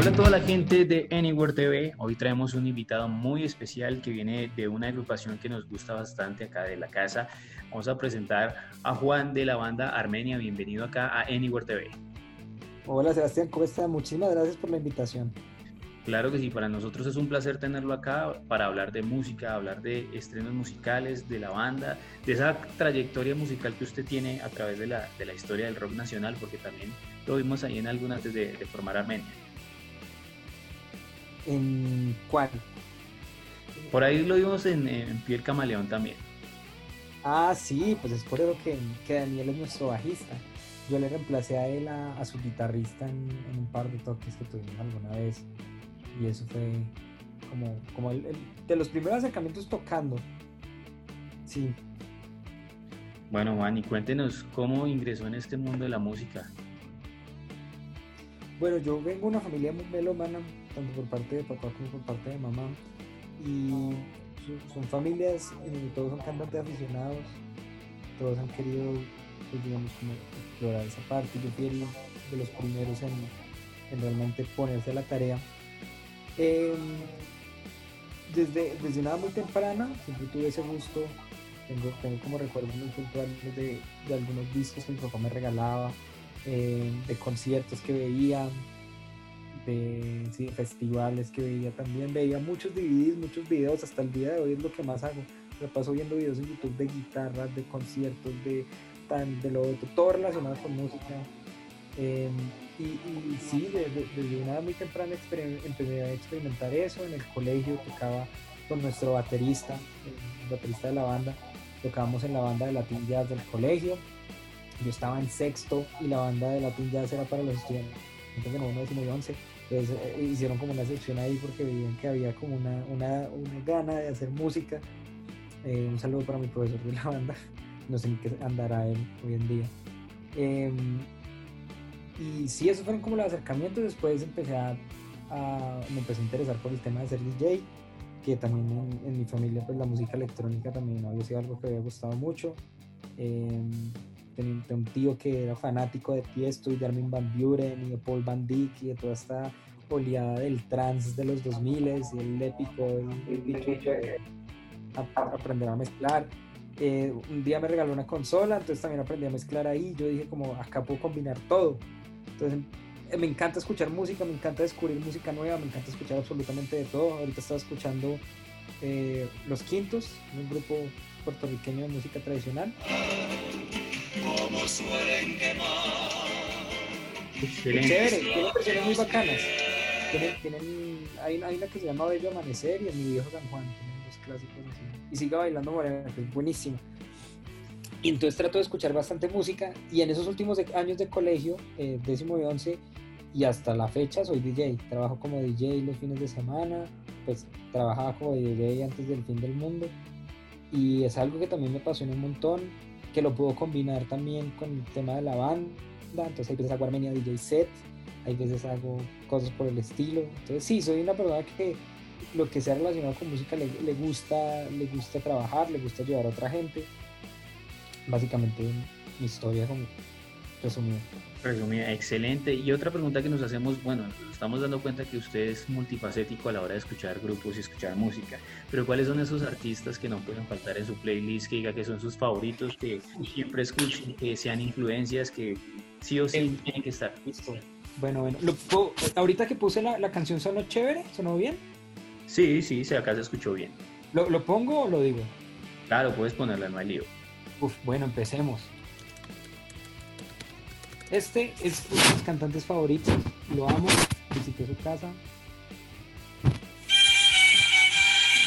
Hola a toda la gente de Anywhere TV. Hoy traemos un invitado muy especial que viene de una agrupación que nos gusta bastante acá de la casa. Vamos a presentar a Juan de la banda Armenia. Bienvenido acá a Anywhere TV. Hola Sebastián, ¿cómo estás? Muchísimas gracias por la invitación. Claro que sí, para nosotros es un placer tenerlo acá para hablar de música, hablar de estrenos musicales, de la banda, de esa trayectoria musical que usted tiene a través de la, de la historia del rock nacional, porque también lo vimos ahí en algunas antes de, formar Armenia. ¿En cuál? Por ahí lo vimos en, en Piel Camaleón también. Ah, sí, pues es por eso que, que Daniel es nuestro bajista. Yo le reemplacé a él, a, su guitarrista, en, en, un par de toques que tuvimos alguna vez y eso fue como, como el, de los primeros acercamientos tocando. Sí. Bueno, Juan, y cuéntenos cómo ingresó en este mundo de la música. Bueno, yo vengo de una familia muy melomana, tanto por parte de papá como por parte de mamá. Y son familias, eh, todos son cantantes aficionados, todos han querido, pues, digamos, explorar esa parte. Yo fui de los primeros en, en realmente ponerse a la tarea Em, desde, desde una muy temprana siempre tuve ese gusto. Tengo, tengo como recuerdos muy puntuales de, de, algunos discos que mi papá me regalaba, em, de conciertos que veía, de festivales que veía también. Veía muchos DVDs, muchos videos. Hasta el día de hoy es lo que más hago. Me paso viendo videos en YouTube de guitarras, de conciertos, de, tan, de lo otro, todo relacionado con música. Em, y, sí, desde, una edad muy temprana empecé a experimentar eso. En el colegio tocaba con nuestro baterista, el baterista de la banda. Tocábamos en la banda de Latin Jazz del colegio. Yo estaba en sexto y la banda de Latin Jazz era para los estudiantes de noveno, décimo y once. Entonces eh, hicieron como una sección ahí porque veían que había como una, una, una gana de hacer música. Eh, un saludo para mi profesor de la banda. No sé en qué andará él hoy en día. Em, y sí, esos fueron como los acercamientos. Después empecé a, me empecé a interesar por el tema de ser DJ, que también en, mi familia pues la música electrónica también había sido algo que había gustado mucho. Tenía, un tío que era fanático de Tiesto y de Armin Van Buren y de Paul Van Dyck y de toda esta oleada del trance de los 2000 y el épico, el, aprender a mezclar. Eh, un día me regaló una consola, entonces también aprendí a mezclar ahí. Yo dije como acá puedo combinar todo. Entonces, eh, me encanta escuchar música, me encanta descubrir música nueva, me encanta escuchar absolutamente de todo. Ahorita estaba escuchando eh, Los Quintos, un grupo puertorriqueño de música tradicional. Chévere, tienen versiones muy bacanas. Tienen, hay, una que se llama Bello Amanecer y en Mi Viejo San Juan, tienen dos clásicos así. Y sigue bailando Morena, que es buenísimo. Y entonces trato de escuchar bastante música y en esos últimos años de colegio, eh, décimo y once, y hasta la fecha soy DJ. Trabajo como DJ los fines de semana, pues trabajaba como DJ antes del fin del mundo y es algo que también me apasiona un montón, que lo puedo combinar también con el tema de la banda. Entonces hay veces hago Armenia DJ set, hay veces hago cosas por el estilo. Entonces sí, soy una persona que lo que sea relacionado con música le, le gusta, le gusta trabajar, le gusta ayudar a otra gente básicamente mi historia como resumida. Resumida, excelente. Y otra pregunta que nos hacemos, bueno, estamos dando cuenta que usted es multifacético a la hora de escuchar grupos y escuchar música, pero ¿cuáles son esos artistas que no pueden faltar en su playlist, que diga que son sus favoritos, que siempre escuchen, que sean influencias, que sí o sí tienen que estar? Listo. Bueno, bueno, ahorita que puse la, la, canción sonó chévere, sonó bien. Sí, sí, se acá se escuchó bien. ¿Lo, ¿Lo, pongo o lo digo? Claro, puedes ponerla, no hay lío. Uf, bueno, empecemos. Este es uno de mis cantantes favoritos. Lo amo. Visité su casa.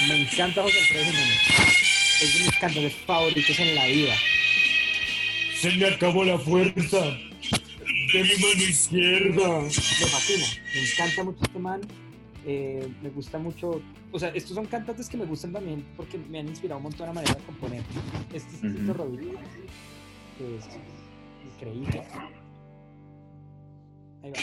Me encanta José Alfredo Jiménez. Es de mis cantantes favoritos en la vida. Se me acabó la fuerza de mi mano izquierda. Me fascina. Me encanta mucho este man. Eh, me gusta mucho, o sea, estos son cantantes que me gustan también porque me han inspirado un montón a la manera de componer. Este es uh -huh. que es increíble. Ahí va.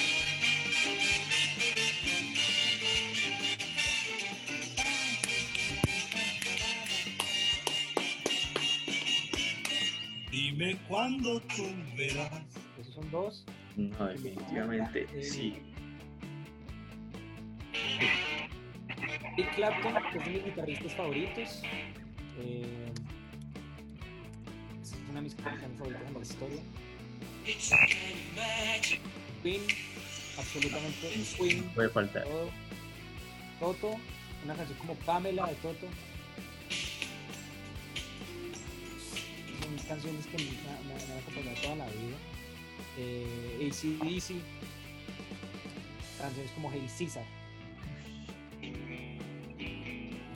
Dime cuándo tú verás. Esos son dos. No, definitivamente, sí Eric Clapton, que es de mis guitarristas favoritos. Eh, es una de mis canciones favoritas en la historia. Queen, absolutamente Queen. Puede faltar. Todo. Toto, una canción como Pamela de Toto. Son canciones que me, me- me han acompañado toda la vida. Eh, ACDC, canciones como Hey Caesar.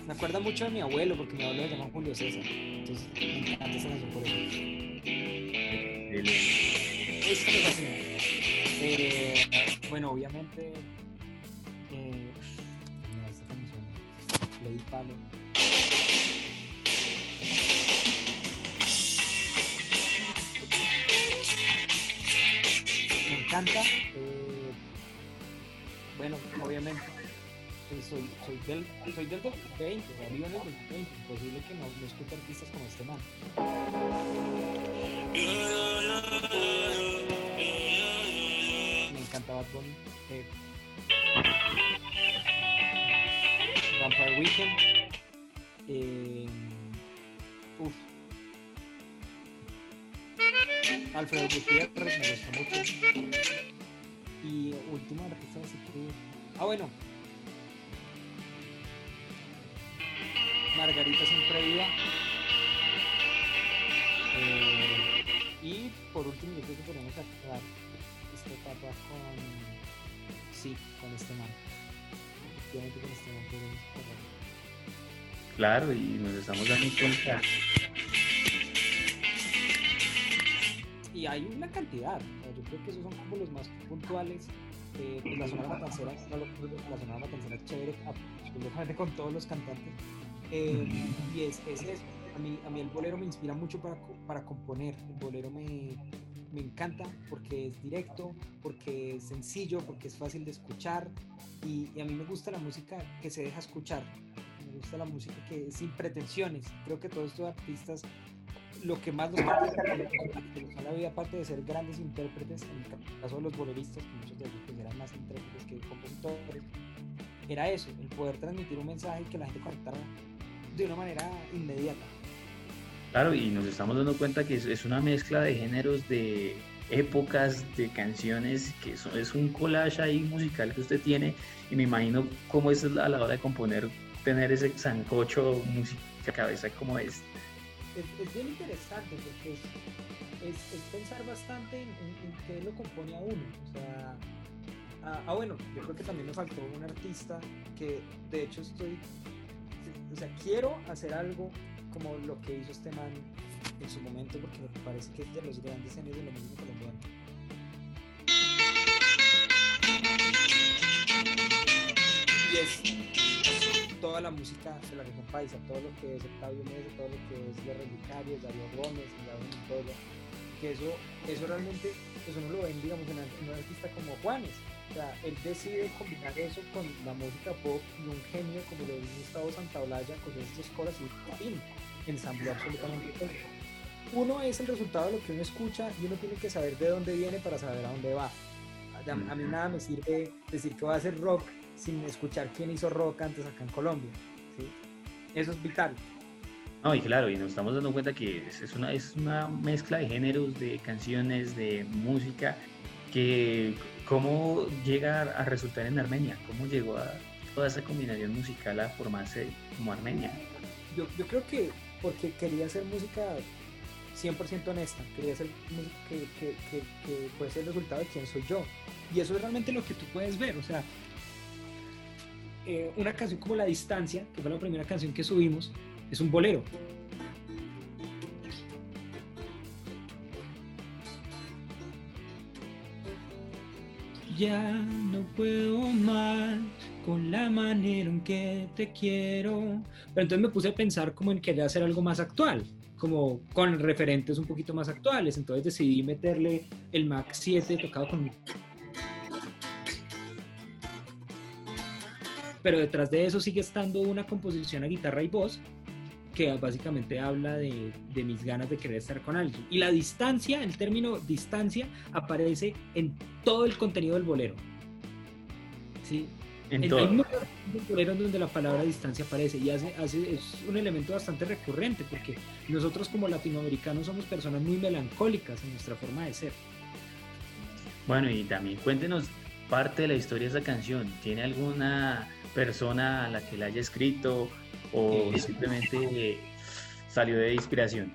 Me acuerda mucho de mi abuelo, porque mi abuelo se llama Julio César. Entonces me encanta esa canción por eso. Me fascina. Eh, bueno, obviamente. Eh. Le di palo. Me encanta. eh, bueno, obviamente. soy, soy del, soy del 2020, o sea, vivo en el 2020. Imposible que no, no escuche artistas como este man. Encanta Bad Bunny. Eh, Vampire Weekend. Eh, uf. Alfredo Gutiérrez me gusta mucho. Y último artista así que. Ah, bueno. Margarita siempre viva. Eh, y por último, yo creo que podemos aclarar esta etapa con. Sí, con este man. Efectivamente, con este man cerrar. Claro, y nos estamos dando cuenta. Y hay una cantidad. yo creo que esos son como los más puntuales. Eh, pues la Sonora Matancera, la Sonora Matancera es chévere, absolutamente con todos los cantantes. Eh, y es, es eso. A mí, a mí el bolero me inspira mucho para, para componer. El bolero me, me encanta porque es directo, porque es sencillo, porque es fácil de escuchar. Y, y a mí me gusta la música que se deja escuchar. Me gusta la música que es sin pretensiones. Creo que todos estos artistas lo que más en la vida, aparte de ser grandes intérpretes, en el caso de los boleristas, que muchos de ellos pues, eran más intérpretes que compositores, era eso, el poder transmitir un mensaje y que la gente conectara de una manera inmediata. Claro, y nos estamos dando cuenta que es, una mezcla de géneros, de épocas, de canciones, que es un collage ahí musical que usted tiene. Y me imagino cómo es a la hora de componer, tener ese sancocho música cabeza como es. Es, es bien interesante porque es, pensar bastante en, qué lo compone a uno. Ah, ah, bueno, yo creo que también me faltó un artista que de hecho estoy, o sea, quiero hacer algo como lo que hizo este man en su momento porque me parece que es de los grandes genios de la música colombiana. Y es toda la música de la paisa, todo lo que es Octavio Mesa, todo lo que es Los Relicarios, Darío Gómez, David Montoya, que eso, eso realmente, eso no lo ven, digamos, en, un artista como Juanes. O él decide combinar eso con la música pop y un genio como lo es Gustavo Santaolalla con estos coras y fin, ensambló absolutamente todo. Uno es el resultado de lo que uno escucha y uno tiene que saber de dónde viene para saber a dónde va. A, a mí nada me sirve decir que va a hacer rock sin escuchar quién hizo rock antes acá en Colombia. ¿sí? Eso es vital. No, y claro, y nos estamos dando cuenta que es, es una, es una mezcla de géneros, de canciones, de música, que cómo llega a resultar en Armenia, cómo llegó a toda esa combinación musical a formarse como Armenia. Yo, yo creo que porque quería hacer música 100% honesta, quería hacer música que, que, que, que puede ser el resultado de quién soy yo. Y eso es realmente lo que tú puedes ver, o sea, eh, una canción como La Distancia, que fue la primera canción que subimos, es un bolero. Ya no puedo más con la manera en que te quiero. Pero entonces me puse a pensar como en querer hacer algo más actual, como con referentes un poquito más actuales. Entonces decidí meterle el Mac 7 tocado con... Pero detrás de eso sigue estando una composición a guitarra y voz que básicamente habla de, de, mis ganas de querer estar con alguien. Y la distancia, el término distancia, aparece en todo el contenido del bolero. ¿Sí? En todo. hay muchos donde la palabra distancia aparece y hace, hace, es un elemento bastante recurrente porque nosotros como latinoamericanos somos personas muy melancólicas en nuestra forma de ser. Bueno, y también cuéntenos parte de la historia de esa canción. ¿Tiene alguna persona a la que la haya escrito o Eh. simplemente eh, salió de inspiración?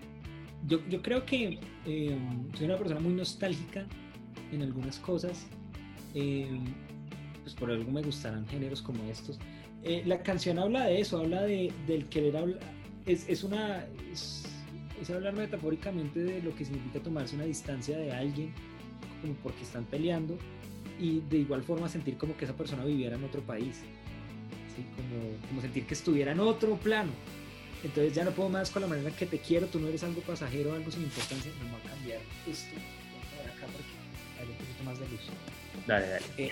Yo, yo creo que eh, soy una persona muy nostálgica en algunas cosas. Pues por algo me gustarán géneros como estos. Eh, la canción habla de eso, habla de, del querer hablar. Es, es una. Es, es hablar metafóricamente de lo que significa tomarse una distancia de alguien, como porque están peleando, y de igual forma sentir como que esa persona viviera en otro país. ¿sí? Como, como sentir que estuviera en otro plano. Entonces ya no puedo más con la manera que te quiero, tú no eres algo pasajero, algo sin importancia, no va a cambiar esto. Voy a acá porque hay un poquito más de luz. Dale, dale. Eh,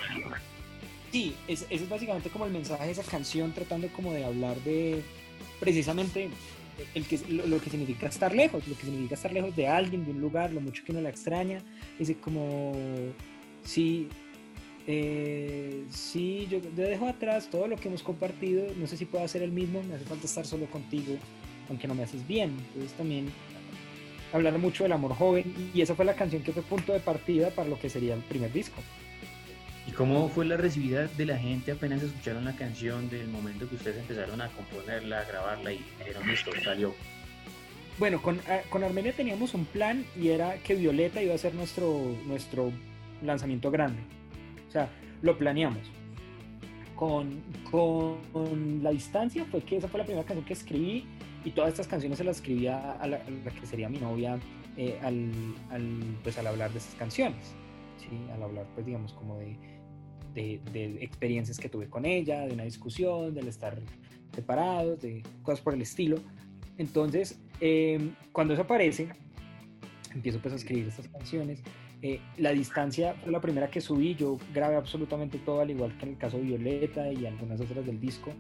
sí, es- ese es básicamente como el mensaje de esa canción, tratando como de hablar de precisamente el que, lo, lo que significa estar lejos, lo que significa estar lejos de alguien, de un lugar, lo mucho que uno la extraña. Dice como, sí, eh, sí, yo, yo dejo atrás todo lo que hemos compartido, no sé si puedo hacer el mismo, me hace falta estar solo contigo, aunque no me haces bien. Entonces también hablar mucho del amor joven y esa fue la canción que fue punto de partida para lo que sería el primer disco. ¿Y cómo fue la recibida de la gente apenas escucharon la canción del momento que ustedes empezaron a componerla, a grabarla y dijeron listo, salió? Bueno, con, ah, con Armenia teníamos un plan y era que Violeta iba a ser nuestro, nuestro lanzamiento grande. O sea, lo planeamos. Con, con La Distancia fue que esa fue la primera canción que escribí y todas estas canciones se las escribía a la, a la que sería mi novia eh, al, al, pues, al hablar de esas canciones. ¿sí? Al hablar, pues digamos, como de, de, de experiencias que tuve con ella, de una discusión, del estar separados, de cosas por el estilo. Entonces, eh, cuando eso aparece, empiezo pues a escribir estas canciones. Eh, la distancia fue la primera que subí, yo grabé absolutamente todo, al igual que en el caso de Violeta y algunas otras del disco,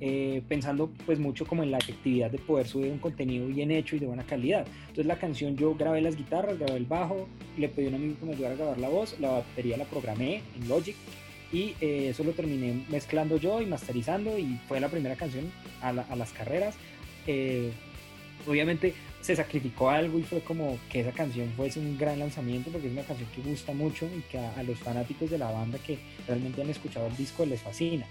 eh, pensando pues mucho como en la efectividad de poder subir un contenido bien hecho y de buena calidad. Entonces la canción yo grabé las guitarras, grabé el bajo, le pedí a un amigo que me ayudara a grabar la voz, la batería la programé en Logic y eh, eso lo terminé mezclando yo y masterizando y fue la primera canción a, la- a las carreras. Eh, obviamente se sacrificó algo y fue como que esa canción fuese un gran lanzamiento porque es una canción que gusta mucho y que a, a los fanáticos de la banda que realmente han escuchado el disco les fascina.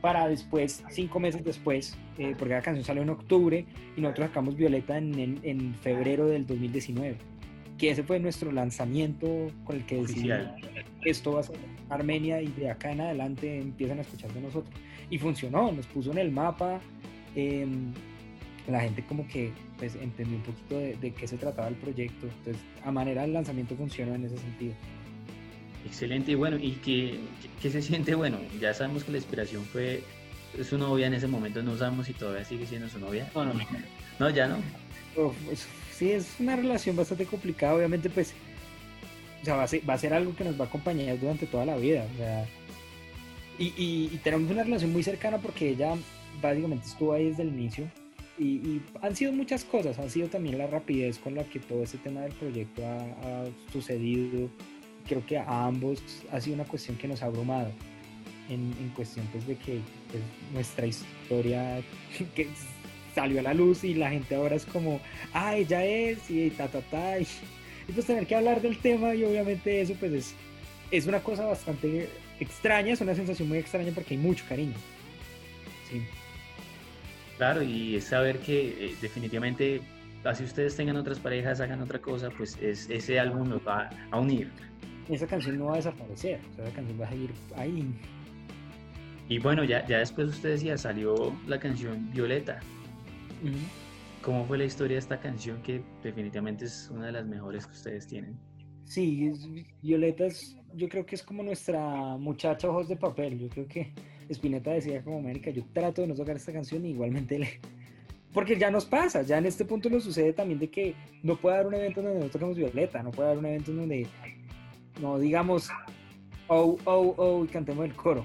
Para después, cinco meses después, eh, porque la canción salió en octubre y nosotros sacamos Violeta en, en- en febrero del 2019, que ese fue nuestro lanzamiento con el que decidimos esto va a ser Armenia y de acá en adelante empiezan a escuchar de nosotros. Y funcionó, nos puso en el mapa, em, la gente como que pues entendió un poquito de, de qué se trataba el proyecto, entonces a manera del lanzamiento funcionó en ese sentido. Excelente, y bueno, ¿y qué, qué- qué se siente? Bueno, ya sabemos que la inspiración fue su novia en ese momento, no sabemos si todavía sigue siendo su novia. No, no, No, ya no. Uf, es- sí, es una relación bastante complicada, obviamente pues, o sea, va a ser, va a ser algo que nos va a acompañar durante toda la vida, o sea, y, y- y tenemos una relación muy cercana porque ella básicamente estuvo ahí desde el inicio y, y han sido muchas cosas, han sido también la rapidez con la que todo ese tema del proyecto ha, ha sucedido, creo que a ambos ha sido una cuestión que nos ha abrumado. En, en cuestión pues de que pues, nuestra historia que salió a la luz y la gente ahora es como, ah, ella es, y ta, ta, ta, y, y pues tener que hablar del tema y obviamente eso pues es, es una cosa bastante extraña, es una sensación muy extraña porque hay mucho cariño. Sí. Claro, y es saber que eh, definitivamente, así ustedes tengan otras parejas, hagan otra cosa, pues es, ese álbum nos va a unir. Esa canción no va a desaparecer, o sea, esa canción va a seguir ahí. Y bueno, ya, ya después usted decía, salió la canción Violeta. Ujú. ¿Cómo fue la historia de esta canción que definitivamente es una de las mejores que ustedes tienen? Sí, Violeta es, yo creo que es como nuestra muchacha ojos de papel. Yo creo que Spinetta decía como América, yo trato de no tocar esta canción y igualmente le... Porque ya nos pasa, ya en este punto nos sucede también de que no puede haber un evento donde no toquemos Violeta, no puede haber un evento en donde no digamos oh, oh, oh y cantemos el coro.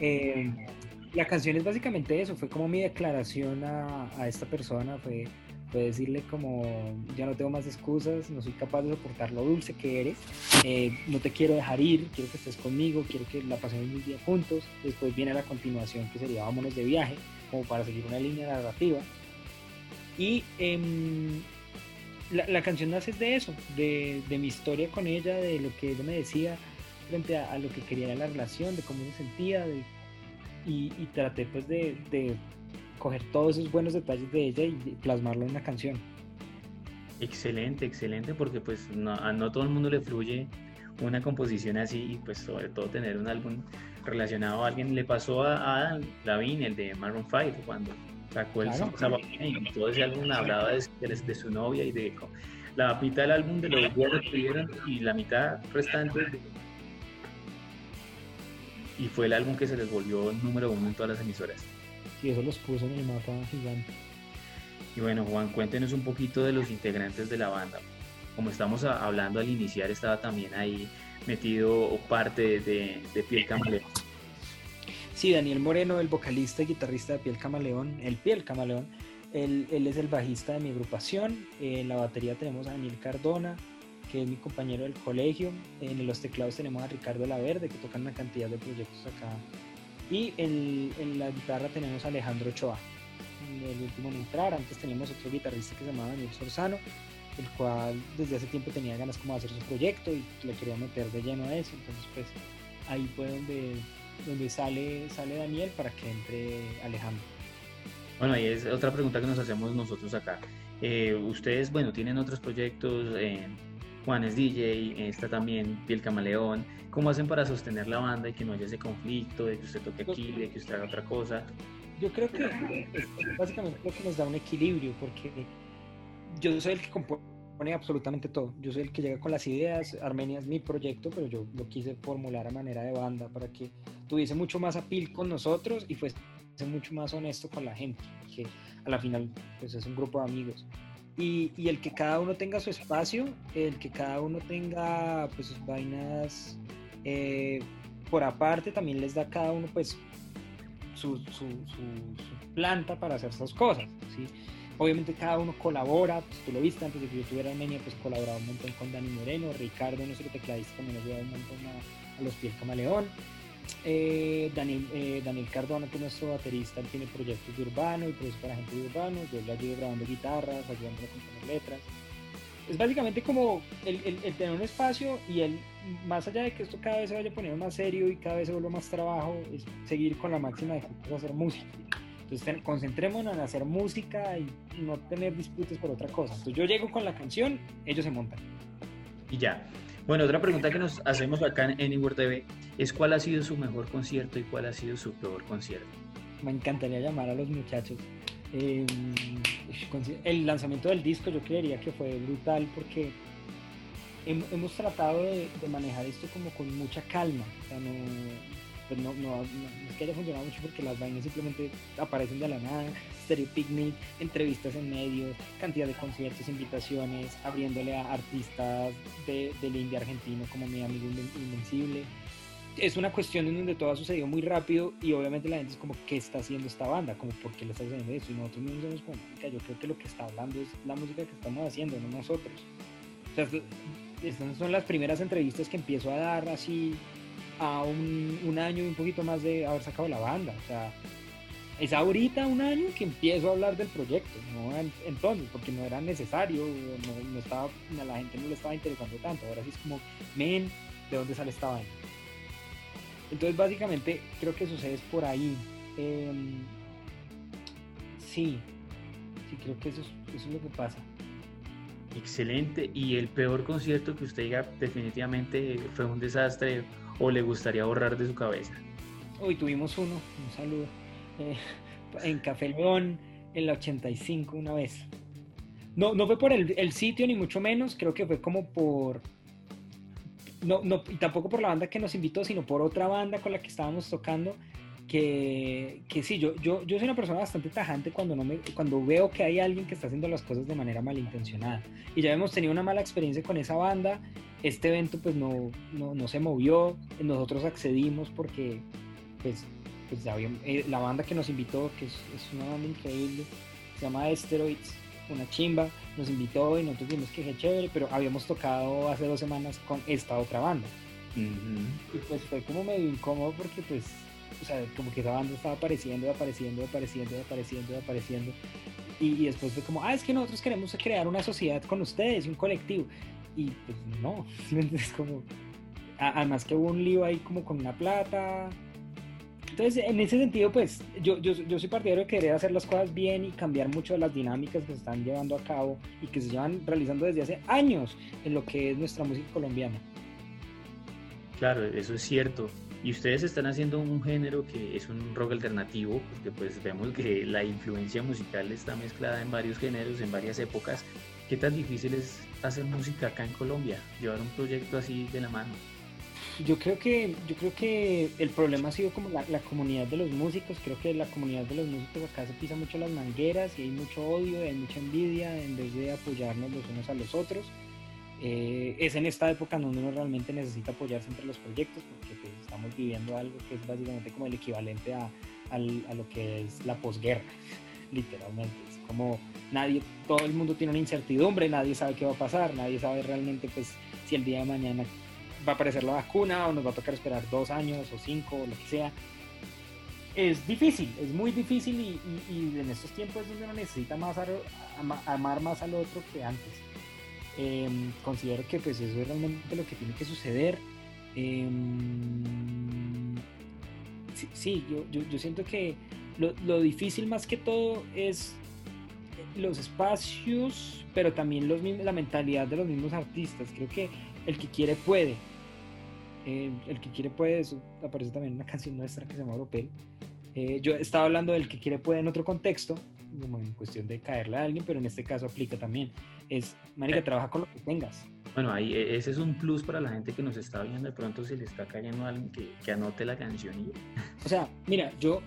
Eh, la canción es básicamente eso, fue como mi declaración a, a esta persona, fue, puede decirle como, ya no tengo más excusas, no soy capaz de soportar lo dulce que eres, eh, no te quiero dejar ir, quiero que estés conmigo, quiero que la pasemos un día juntos. Después viene la continuación que sería vámonos de viaje, como para seguir una línea narrativa. Y em, la, la, canción nace de eso, de, de, mi historia con ella, de lo que ella me decía frente a, lo que quería la relación, de cómo se sentía, de, y, y, traté pues de, de coger todos esos buenos detalles de ella y plasmarlo en una canción. Excelente, excelente, porque pues no, a no todo el mundo le fluye una composición así y pues sobre todo tener un álbum relacionado a alguien. Le pasó a, a Lavigne, el de Maroon 5, cuando sacó el claro. y todo ese álbum hablaba de, de, de, su novia y de la mitad del álbum de los días que tuvieron y la mitad restante de, y fue el álbum que se les volvió número uno en todas las emisoras. Sí, eso los puso en el mapa gigante. Y bueno, Juan, cuéntenos un poquito de los integrantes de la banda. Como estamos hablando al iniciar, estaba también ahí metido parte de, de Piel Camaleón. Sí, Daniel Moreno, el vocalista y guitarrista de Piel Camaleón, el Piel Camaleón, él, él es el bajista de mi agrupación. En la batería tenemos a Daniel Cardona, que es mi compañero del colegio. En los teclados tenemos a Ricardo Laverde, que tocan una cantidad de proyectos acá. Y en, en la guitarra tenemos a Alejandro Ochoa, el último en entrar. Antes teníamos otro guitarrista que se llamaba Daniel Sorzano, el cual desde hace tiempo tenía ganas como de hacer su proyecto y le quería meter de lleno a eso. Entonces, pues ahí fue donde, donde sale, sale Daniel para que entre Alejandro. Bueno, y es otra pregunta que nos hacemos nosotros acá. Eh, ustedes, bueno, tienen otros proyectos, eh, Juan es DJ, está también Piel Camaleón. ¿Cómo hacen para sostener la banda y que no haya ese conflicto de que usted toque aquí, de que usted haga otra cosa? Yo creo que básicamente creo que nos da un equilibrio porque yo soy el que compone absolutamente todo. Yo soy el que llega con las ideas. Armenia es mi proyecto, pero yo lo quise formular a manera de banda para que tuviese mucho más apil con nosotros y fuese mucho más honesto con la gente, que a la final pues es un grupo de amigos. Y, el que cada uno tenga su espacio, el que cada uno tenga pues sus vainas eh, por aparte, también les da cada uno pues su, su, planta para hacer esas cosas. ¿sí? Obviamente cada uno colabora, pues tú lo viste antes de que yo estuviera en Armenia, pues colaboraba un montón con Dani Moreno, Ricardo, nuestro tecladista, también nos ayuda un montón a, a los pies camaleón. Eh, Daniel, eh, Daniel Cardona, que es nuestro baterista, él tiene proyectos de urbano y produce para gente de urbano. Yo le ayudo grabando guitarras, ayudando a componer letras. Es básicamente como el, el, tener un espacio y el, más allá de que esto cada vez se vaya poniendo más serio y cada vez se más trabajo, es seguir con la máxima de hacer música. Entonces, concentrémonos en hacer música y no tener disputas por otra cosa. Entonces, yo llego con la canción, ellos se montan. Y ya. Bueno, otra pregunta que nos hacemos acá en Anywhere TV es cuál ha sido su mejor concierto y cuál ha sido su peor concierto. Me encantaría llamar a los muchachos. Eh, el lanzamiento del disco yo creería que fue brutal porque hemos tratado de, de manejar esto como con mucha calma. O sea, no, pues no, no, no, es que haya funcionado mucho porque las vainas simplemente aparecen de la nada, Stereo Picnic, entrevistas en medios, cantidad de conciertos, invitaciones, abriéndole a artistas de, del indie argentino como mi amigo Invencible. Es una cuestión en donde todo ha sucedido muy rápido y obviamente la gente es como, ¿qué está haciendo esta banda? Como, ¿por qué le está haciendo eso? Y nosotros mismos somos como, yo creo que lo que está hablando es la música que estamos haciendo, no nosotros. Estas son las primeras entrevistas que empiezo a dar así a un, un, año y un poquito más de haber sacado la banda. O sea, es ahorita un año que empiezo a hablar del proyecto, no entonces, porque no era necesario, no, no estaba, a la gente no le estaba interesando tanto. Ahora sí es como, men, ¿de dónde sale esta vaina? Entonces, básicamente, creo que sucede por ahí. Eh, sí, sí, creo que eso es, eso es lo que pasa. Excelente. ¿Y el peor concierto que usted diga definitivamente fue un desastre o le gustaría borrar de su cabeza? Hoy tuvimos uno, un saludo, eh, en Café León, en la 85 una vez. No, no fue por el, el, sitio ni mucho menos, creo que fue como por... No, no, y tampoco por la banda que nos invitó, sino por otra banda con la que estábamos tocando, que, que sí, yo, yo, yo soy una persona bastante tajante cuando, no me, cuando veo que hay alguien que está haciendo las cosas de manera malintencionada. Y ya hemos tenido una mala experiencia con esa banda, este evento pues no, no, no se movió, nosotros accedimos porque pues, pues había, eh, la banda que nos invitó, que es, es, una banda increíble, se llama Asteroids, una chimba, nos invitó y nosotros dijimos que qué chévere, pero habíamos tocado hace dos semanas con esta otra banda. Y pues fue como medio incómodo porque pues, o sea, como que esa banda estaba apareciendo, apareciendo, apareciendo, apareciendo, apareciendo. Y, y después fue como, ah, es que nosotros queremos crear una sociedad con ustedes, un colectivo. Y pues no, es como, además que hubo un lío ahí como con una plata. Entonces, en ese sentido, pues yo, yo, yo soy partidario de querer hacer las cosas bien y cambiar mucho las dinámicas que se están llevando a cabo y que se llevan realizando desde hace años en lo que es nuestra música colombiana. Claro, eso es cierto. Y ustedes están haciendo un género que es un rock alternativo, porque pues vemos que la influencia musical está mezclada en varios géneros, en varias épocas. ¿Qué tan difícil es hacer música acá en Colombia? Llevar un proyecto así de la mano. Yo creo que, yo creo que el problema ha sido como la, la, comunidad de los músicos. Creo que la comunidad de los músicos acá se pisa mucho las mangueras y hay mucho odio, hay mucha envidia en vez de apoyarnos los unos a los otros. Eh, es en esta época donde uno realmente necesita apoyarse entre los proyectos porque pues, estamos viviendo algo que es básicamente como el equivalente a, a, a lo que es la posguerra, literalmente. Es como nadie, todo el mundo tiene una incertidumbre, nadie sabe qué va a pasar, nadie sabe realmente pues si el día de mañana va a aparecer la vacuna o nos va a tocar esperar dos años o cinco o lo que sea. Es difícil, es muy difícil y, y, y en estos tiempos es donde uno necesita más a, amar más al otro que antes. Eh, considero que pues eso es realmente lo que tiene que suceder. Eh, sí, sí yo, yo, yo, siento que lo, lo, difícil más que todo es los espacios, pero también los, la mentalidad de los mismos artistas. Creo que el que quiere puede. Eh, el que quiere puede, eso aparece también en una canción nuestra que se llama Europel. Eh, yo estaba hablando del que quiere puede en otro contexto, como en cuestión de caerle a alguien, pero en este caso aplica también. Es, marica, eh. trabaja con lo que tengas. Bueno, ahí ese es un plus para la gente que nos está viendo. De pronto, si le está cayendo a alguien que, que anote la canción. Y... O sea, mira, yo.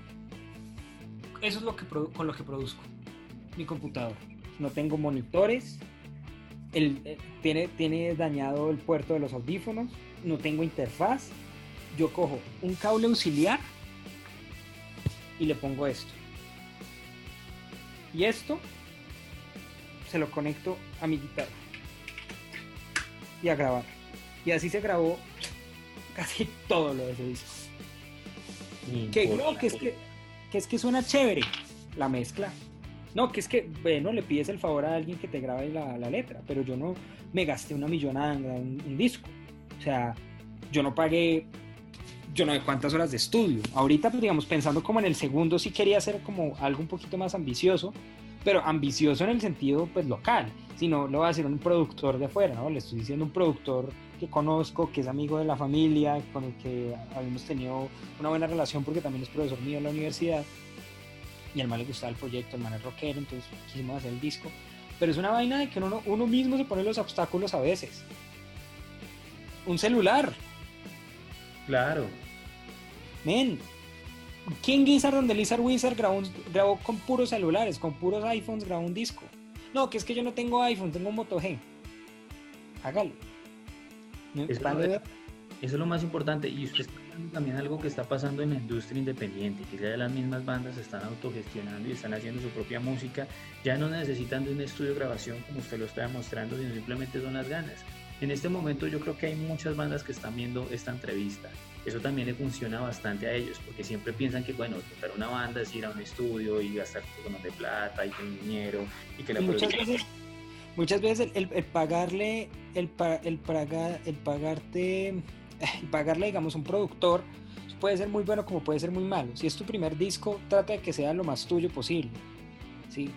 Eso es lo que con lo que produzco. Mi computador. No tengo monitores. El, el, tiene, tiene dañado el puerto de los audífonos. No tengo interfaz. Yo cojo un cable auxiliar y le pongo esto. Y esto se lo conecto a mi guitarra y a grabar. Y así se grabó casi todo lo de ese disco. Que no, que es que, que es que suena chévere la mezcla. No, que es que, bueno, le pides el favor a alguien que te grabe la, la letra, pero yo no me gasté una millonada en un, un disco. O sea, yo no pagué yo no sé cuántas horas de estudio. Ahorita, pues, digamos, pensando como en el segundo, sí quería hacer como algo un poquito más ambicioso, pero ambicioso en el sentido, pues, local. Si no, lo va a hacer un productor de afuera, ¿no? Le estoy diciendo un productor que conozco, que es amigo de la familia, con el que habíamos tenido una buena relación porque también es profesor mío en la universidad. Y al mal le gustaba el proyecto, el man es rockero, entonces quisimos hacer el disco. Pero es una vaina de que uno, uno mismo se pone los obstáculos a veces. Un celular, Claro. Men, King Gizzard donde Lizard Wizard grabó, grabó, con puros celulares, con puros iPhones, grabó un disco. No, que es que yo no tengo iPhone, tengo un Moto G. Hágalo. Eso, lo, eso es lo más importante. Y usted está hablando también algo que está pasando en la industria independiente, que ya las mismas bandas se están autogestionando y están haciendo su propia música. Ya no necesitan de un estudio de grabación como usted lo está demostrando, sino simplemente son las ganas. En este momento yo creo que hay muchas bandas que están viendo esta entrevista. Eso también le funciona bastante a ellos, porque siempre piensan que, bueno, tocar una banda es ir a un estudio y gastar tonos de plata y con dinero y que la muchas veces muchas veces el, el, el pagarle el, el, pagar, el pagarte el pagarle digamos un productor puede ser muy bueno como puede ser muy malo. Si es tu primer disco trata de que sea lo más tuyo posible sí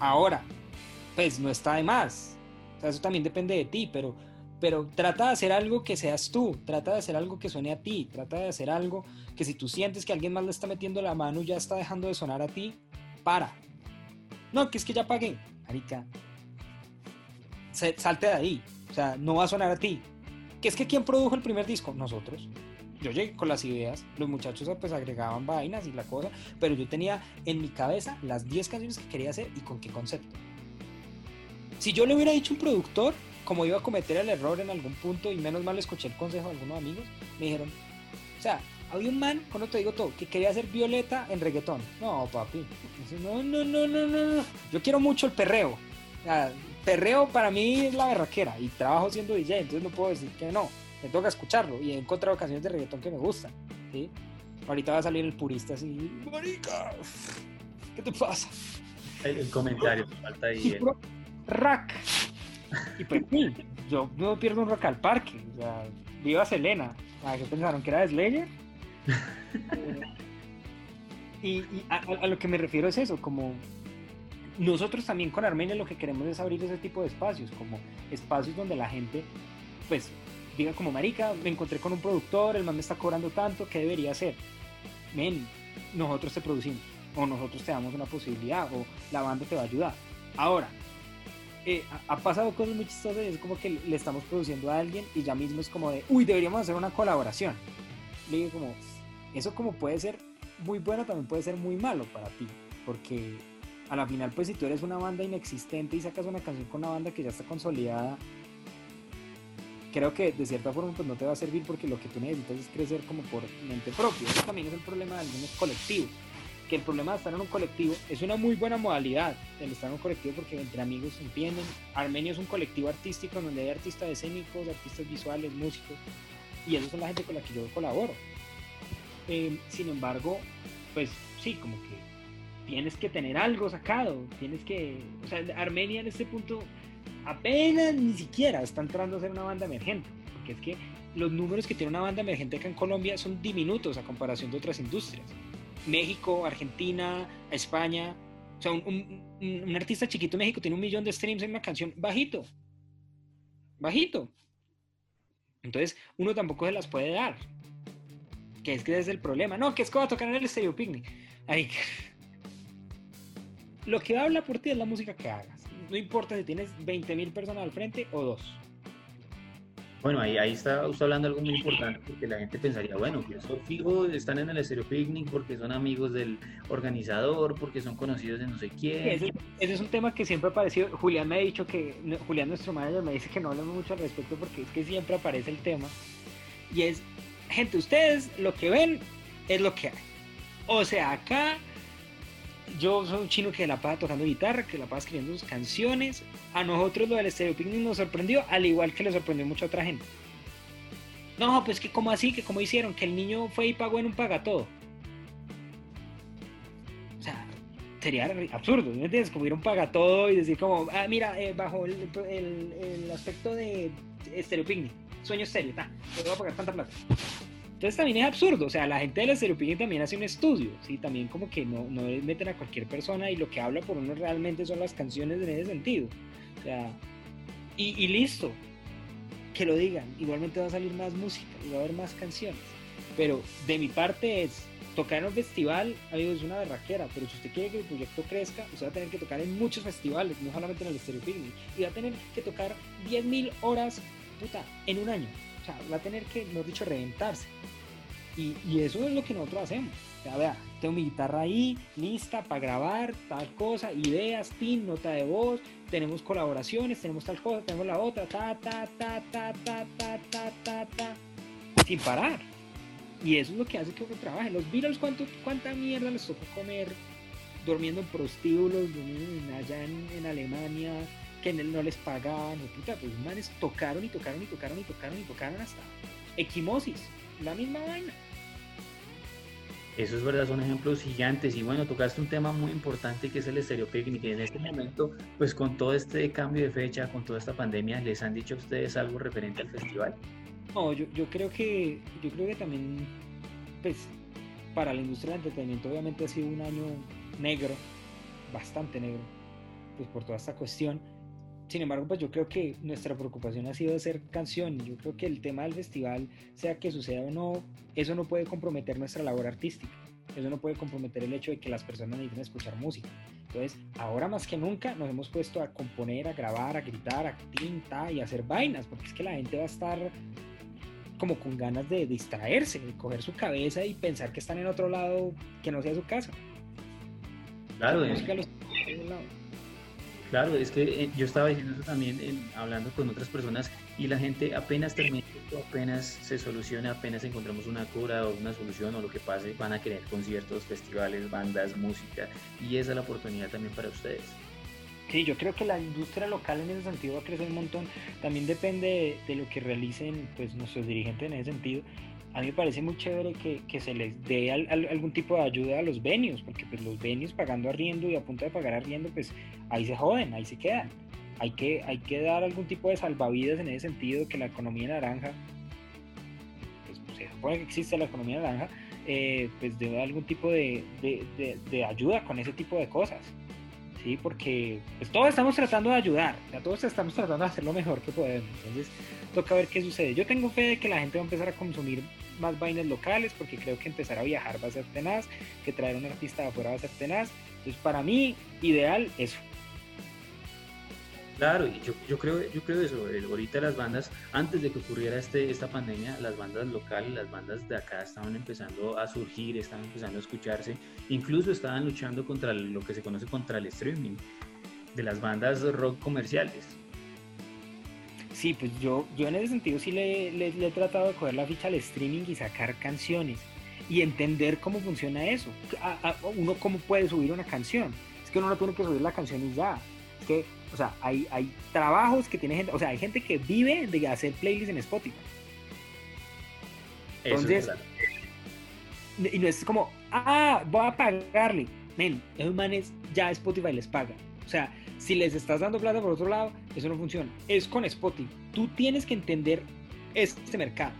ahora pues no está de más. O sea, eso también depende de ti pero pero trata de hacer algo que seas tú, trata de hacer algo que suene a ti, trata de hacer algo que si tú sientes que alguien más le está metiendo la mano y ya está dejando de sonar a ti, para. No, que es que ya pagué, Arica. Salte de ahí, o sea, no va a sonar a ti. Que es que quién produjo el primer disco, nosotros. Yo llegué con las ideas, los muchachos pues agregaban vainas y la cosa, pero yo tenía en mi cabeza las 10 canciones que quería hacer y con qué concepto. Si yo le hubiera dicho un productor, como iba a cometer el error en algún punto, y menos mal escuché el consejo de algunos amigos, me dijeron, o sea, había un man, cuando te digo todo, que quería hacer Violeta en reggaetón. No, papi. No, no, no, no, no. Yo quiero mucho el perreo, sea, perreo para mí es la berraquera y trabajo siendo DJ, entonces no puedo decir que no. Me toca escucharlo y he encontrado canciones de reggaetón que me gustan. ¿sí? Ahorita va a salir el purista así, marica, ¿qué te pasa? El, comentario, falta ahí. El- puro rack. Y pues sí, yo no pierdo un rock al parque. O sea, viva Selena. ¿A qué pensaron? ¿Que era de Slayer? Eh, y y a, a- a lo que me refiero es eso, como nosotros también con Armenia lo que queremos es abrir ese tipo de espacios, como espacios donde la gente, pues, diga como, marica, me encontré con un productor, el man me está cobrando tanto, ¿qué debería hacer? Men, nosotros te producimos, o nosotros te damos una posibilidad, o la banda te va a ayudar. Ahora, ha, ha pasado cosas muy chistosas, es como que le estamos produciendo a alguien y ya mismo es como de, uy, deberíamos hacer una colaboración. Le digo como, eso como puede ser muy bueno, también puede ser muy malo para ti, porque a la final, pues si tú eres una banda inexistente y sacas una canción con una banda que ya está consolidada, creo que de cierta forma pues no te va a servir porque lo que tú necesitas es crecer como por mente propia. Eso también es el problema de algunos colectivos. Que el problema de estar en un colectivo es una muy buena modalidad el estar en un colectivo porque entre amigos entienden. Armenio es un colectivo artístico donde hay artistas escénicos, artistas visuales, músicos y eso es la gente con la que yo colaboro. Eh, sin embargo, pues sí, como que tienes que tener algo sacado, tienes que, o sea, Armenia en este punto apenas ni siquiera está entrando a ser una banda emergente, porque es que los números que tiene una banda emergente acá en Colombia son diminutos a comparación de otras industrias. México, Argentina, España, o sea, un, artista chiquito en México tiene un millón de streams en una canción bajito, bajito. Entonces, uno tampoco se las puede dar. Que es que es el problema. No, que es que va a tocar en el Stereo Picnic. Ay, lo que habla por ti es la música que hagas. No importa si tienes 20.000 personas al frente o dos. Bueno, ahí, ahí está usted hablando algo muy importante porque la gente pensaría, bueno, eso fijo, están en el Estéreo Picnic porque son amigos del organizador, porque son conocidos de no sé quién. Ese, es un tema que siempre ha aparecido. Julián me ha dicho que, Julián, nuestro manager, me dice que no hablemos mucho al respecto porque es que siempre aparece el tema. Y es, gente, ustedes lo que ven es lo que hay. O sea, acá yo soy un chino que la pasa tocando guitarra, que la pasa escribiendo sus canciones. A nosotros lo del Stereo Picnic nos sorprendió, al igual que le sorprendió mucho a otra gente. No, pues que como así, que como hicieron, que el niño fue y pagó en un pagatodo. O sea, sería absurdo, ¿me entiendes? Como ir a un pagatodo y decir como, ah, mira, eh, bajo el, el- el aspecto de Stereo Picnic, sueño estéreo, ta, voy a pagar tanta plata. Entonces también es absurdo, o sea, la gente del Stereo Picnic también hace un estudio, ¿sí? También como que no, no meten a cualquier persona y lo que habla por uno realmente son las canciones en ese sentido. O sea, y, listo, que lo digan, igualmente va a salir más música y va a haber más canciones. Pero de mi parte es tocar en un festival, amigos, es una berraquera, pero si usted quiere que el proyecto crezca, usted va a tener que tocar en muchos festivales, no solamente en el Stereo y va a tener que tocar 10.000 horas, puta, en un año. Sea, va a tener que, mejor dicho, reventarse. Y, y eso es lo que nosotros hacemos. Vea, tengo mi guitarra ahí, lista para grabar, tal cosa, ideas, pin, nota de voz, tenemos colaboraciones, tenemos tal cosa, tenemos la otra, ta, ta, ta, ta, ta, ta, ta, ta, ta, sin parar. Y eso es lo que hace que uno trabaje. Los Beatles, ¿cuánto, ¿cuánta mierda les tocó comer durmiendo en prostíbulos, durmiendo en- allá en, en Alemania, que no no les pagaban? o puta, pues manes tocaron y tocaron y tocaron y tocaron y tocaron hasta equimosis, la misma vaina. Eso es verdad, son ejemplos gigantes. Y bueno, tocaste un tema muy importante que es el Stereo Picnic. Y en este momento, pues con todo este cambio de fecha, con toda esta pandemia, ¿les han dicho a ustedes algo referente al festival? No, yo, yo creo que yo creo que también pues para la industria del entretenimiento obviamente ha sido un año negro, bastante negro, pues por toda esta cuestión. Sin embargo, pues yo creo que nuestra preocupación ha sido hacer canción. Yo creo que el tema del festival, sea que suceda o no, eso no puede comprometer nuestra labor artística. Eso no puede comprometer el hecho de que las personas necesiten escuchar música. Entonces, ahora más que nunca nos hemos puesto a componer, a grabar, a gritar, a tinta y a hacer vainas, porque es que la gente va a estar como con ganas de distraerse, de coger su cabeza y pensar que están en otro lado que no sea su casa. Claro, La música Claro, es que eh, yo estaba diciendo eso también hablando con otras personas y la gente apenas termine esto, apenas se solucione, apenas encontramos una cura o una solución o lo que pase, van a querer conciertos, festivales, bandas, música y esa es la oportunidad también para ustedes. Sí, yo creo que la industria local en ese sentido va a crecer un montón. También depende de, lo que realicen pues, nuestros dirigentes en ese sentido. A mí me parece muy chévere que, que se les dé algún tipo de ayuda a los venios, porque pues, los venios pagando arriendo y a punto de pagar arriendo, pues ahí se joden, ahí se quedan. Hay que, hay que dar algún tipo de salvavidas en ese sentido, que la economía naranja, pues, se supone que existe la economía naranja, eh, pues debe algún tipo de, de, de ayuda con ese tipo de cosas. ¿sí? Porque pues, todos estamos tratando de ayudar, todos estamos tratando de hacer lo mejor que podemos. Entonces, toca ver qué sucede. Yo tengo fe de que la gente va a empezar a consumir más vainas locales, porque creo que empezar a viajar va a ser tenaz, que traer un artista de afuera va a ser tenaz. Entonces, para mí, ideal eso. Claro, y yo, yo, creo, yo creo eso. ahorita las bandas, antes de que ocurriera este, esta pandemia, las bandas locales, las bandas de acá estaban empezando a surgir, estaban empezando a escucharse, incluso estaban luchando contra lo que se conoce contra el streaming de las bandas rock comerciales. Sí, pues yo, yo en ese sentido sí le, le, he tratado de coger la ficha al streaming y sacar canciones y entender cómo funciona eso. uno cómo puede subir una canción. Es que uno no tiene que subir la canción y ya. Es que o sea, hay, hay trabajos que tiene gente, o sea, hay gente que vive de hacer playlists en Spotify. Entonces, y no es como, ah, voy a pagarle. Men, esos manes ya Spotify les paga. O sea, si les estás dando plata por otro lado, eso no funciona. Es con Spotify. Tú tienes que entender este mercado.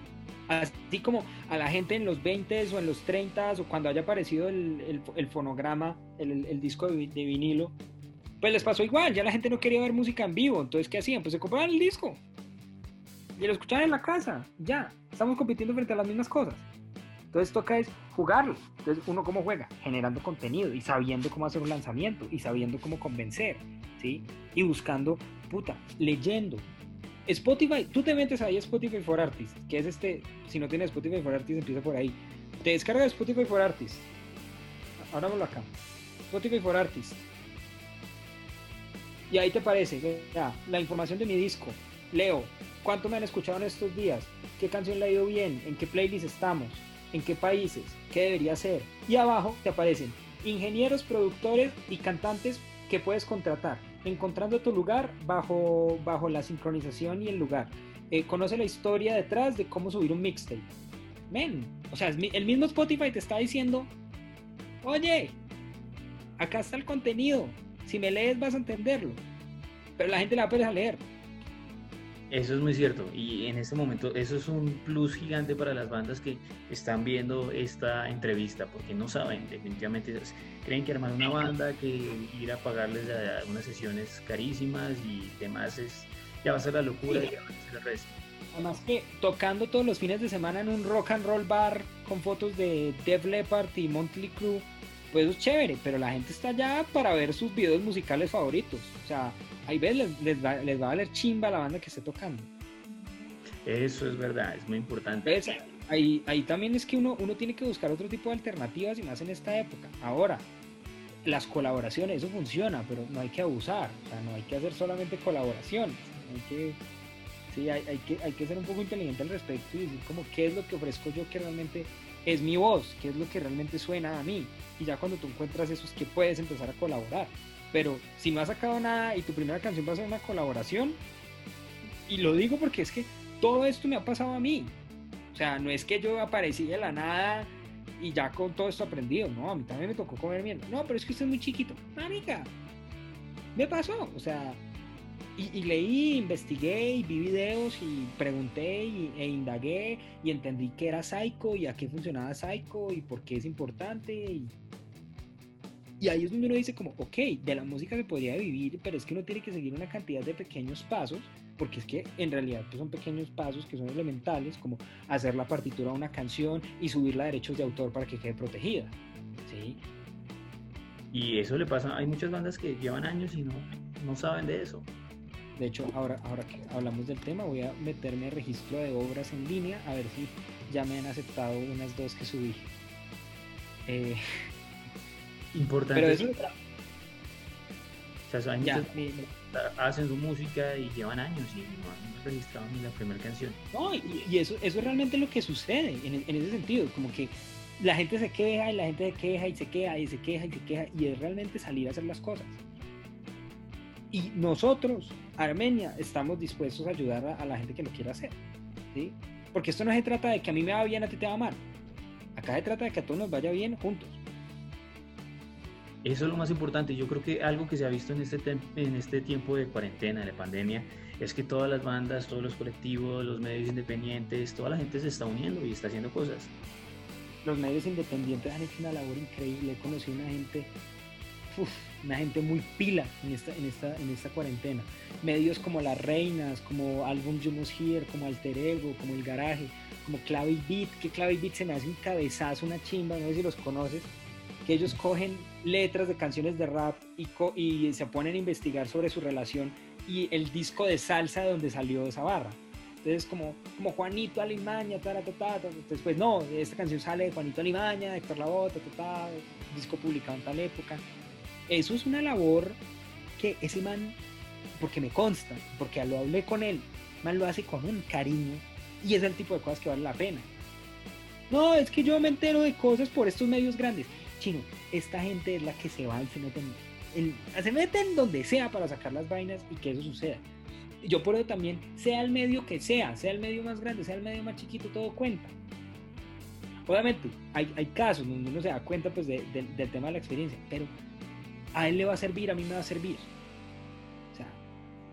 Así como a la gente en los 20 o en los 30 o cuando haya aparecido el, fonograma, el, el disco de, de, vinilo, pues les pasó igual, ya la gente no quería ver música en vivo, entonces ¿qué hacían? Pues se compraban el disco y lo escuchaban en la casa, ya, estamos compitiendo frente a las mismas cosas. Entonces toca es jugarlo. Entonces uno cómo juega, generando contenido y sabiendo cómo hacer un lanzamiento y sabiendo cómo convencer, ¿sí? Y buscando, puta, leyendo. Spotify, tú te metes ahí Spotify for Artists, que es este, si no tienes Spotify for Artists, empieza por ahí. Te descargas Spotify for Artists. Ahora acá. Spotify for Artists y ahí te parece, la información de mi disco, leo, cuánto me han escuchado en estos días, qué canción le ha ido bien, en qué playlist estamos, en qué países, qué debería ser. Y abajo te aparecen ingenieros, productores y cantantes que puedes contratar, encontrando tu lugar bajo, bajo la sincronización y el lugar. Eh, conoce la historia detrás de cómo subir un mixtape. Men, o sea, el mismo Spotify te está diciendo, oye, acá está el contenido, si me lees vas a entenderlo. Pero la gente la va a leer. Eso es muy cierto y en este momento eso es un plus gigante para las bandas que están viendo esta entrevista porque no saben definitivamente, creen que armar una banda, que ir a pagarles unas sesiones carísimas y demás es, ya va a ser la locura y ya va a ser el resto. Además que tocando todos los fines de semana en un rock and roll bar con fotos de Def Leppard y Monthly Crew pues es chévere, pero la gente está allá para ver sus videos musicales favoritos. O sea, ahí ves, les, va, a valer chimba la banda que esté tocando. Eso es verdad, es muy importante. Ahí, ahí también es que uno, uno tiene que buscar otro tipo de alternativas y más en esta época. Ahora, las colaboraciones, eso funciona, pero no hay que abusar, o sea, no hay que hacer solamente colaboraciones, hay que, sí, hay, hay, que, hay que ser un poco inteligente al respecto y decir como qué es lo que ofrezco yo que realmente es mi voz, qué es lo que realmente suena a mí. Y ya cuando tú encuentras eso es que puedes empezar a colaborar. Pero si no has sacado nada y tu primera canción va a ser una colaboración, y lo digo porque es que todo esto me ha pasado a mí. O sea, no es que yo aparecí de la nada y ya con todo esto aprendido. No, a mí también me tocó comer mierda. No, pero es que usted es muy chiquito. Marica, me pasó. O sea, y, leí, investigué y vi videos y pregunté e indagué y entendí qué era Psycho y a qué funcionaba Psycho y por qué es importante. Y, y ahí es donde uno dice como, ok, de la música se podría vivir, pero es que uno tiene que seguir una cantidad de pequeños pasos, porque es que en realidad pues, son pequeños pasos que son elementales, como hacer la partitura de una canción y subirla a derechos de autor para que quede protegida. ¿sí? Y eso le pasa, hay muchas bandas que llevan años y no, no saben de eso. De hecho, ahora, ahora que hablamos del tema, voy a meterme al registro de obras en línea a ver si ya me han aceptado unas dos que subí. Eh, Importante. Pero eso... O sea, ya, hacen su música y llevan años y no han registrado ni la primera canción. No, y, eso, eso es realmente lo que sucede en, en ese sentido, como que la gente se queja y la gente se queja y se queja y se queja y se queja y es realmente salir a hacer las cosas. Y nosotros, Armenia, estamos dispuestos a ayudar a, a la gente que lo quiera hacer. ¿sí? Porque esto no se trata de que a mí me va bien, a ti te va mal. Acá se trata de que a todos nos vaya bien juntos. Eso es lo más importante. Yo creo que algo que se ha visto en este, en este tiempo de cuarentena, de pandemia, es que todas las bandas, todos los colectivos, los medios independientes, toda la gente se está uniendo y está haciendo cosas. Los medios independientes han hecho una labor increíble. He conocido una gente, uf, una gente muy pila en esta, en, esta, en esta cuarentena. Medios como Las Reinas, como Album You Must como Alter Ego, como El Garaje, como Clave Beat, que Clave Beat se me hace un cabezazo, una chimba, no sé si los conoces, que ellos cogen letras de canciones de rap y, se ponen a investigar sobre su relación y el disco de salsa de donde salió esa barra. Entonces, como, como Juanito Alimaña, ta, ta, ta. Entonces, pues no, esta canción sale de Juanito Alimaña, de Héctor Lavoe, disco publicado en tal época. Eso es una labor que ese man, porque me consta, porque lo hablé con él, man lo hace con un cariño y es el tipo de cosas que vale la pena. No, es que yo me entero de cosas por estos medios grandes. Chino, esta gente es la que se va y se mete en, se mete en donde sea para sacar las vainas y que eso suceda. Yo por eso también, sea el medio que sea, sea el medio más grande, sea el medio más chiquito, todo cuenta. Obviamente, hay, hay casos donde uno se da cuenta pues, de- de- del tema de la experiencia, pero a él le va a servir, a mí me va a servir. O sea,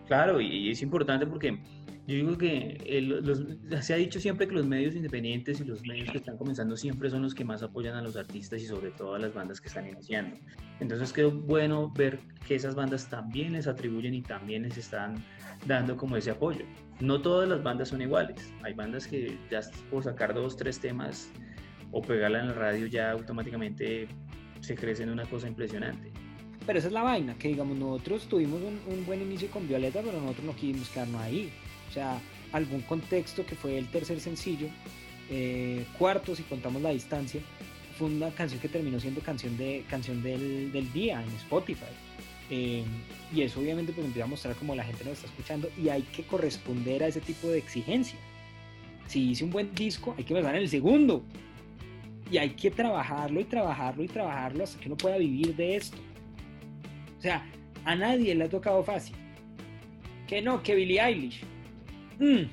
Claro, y, y es importante porque yo digo que el- los- se ha dicho siempre que los medios independientes y los medios que están comenzando siempre son los que más apoyan a los artistas y sobre todo a las bandas que están iniciando. Entonces quedó bueno ver que esas bandas también les atribuyen y también les están dando como ese apoyo. No todas las bandas son iguales. Hay bandas que ya por sacar dos, tres temas o pegarla en la radio ya automáticamente se crecen una cosa impresionante. Pero esa es la vaina, que digamos, nosotros tuvimos un, un buen inicio con Violeta, pero nosotros no quisimos quedarnos ahí. O sea, algún contexto que fue el tercer sencillo, eh, cuarto, si contamos la distancia, fue una canción que terminó siendo canción, de, canción del, del día en Spotify. Eh, y eso obviamente pues empieza a mostrar como la gente nos está escuchando y hay que corresponder a ese tipo de exigencia. Si hice un buen disco, hay que empezar en el segundo. Y hay que trabajarlo y trabajarlo y trabajarlo hasta que uno pueda vivir de esto. O sea, a nadie le ha tocado fácil. Que no, que Billie Eilish. Mm.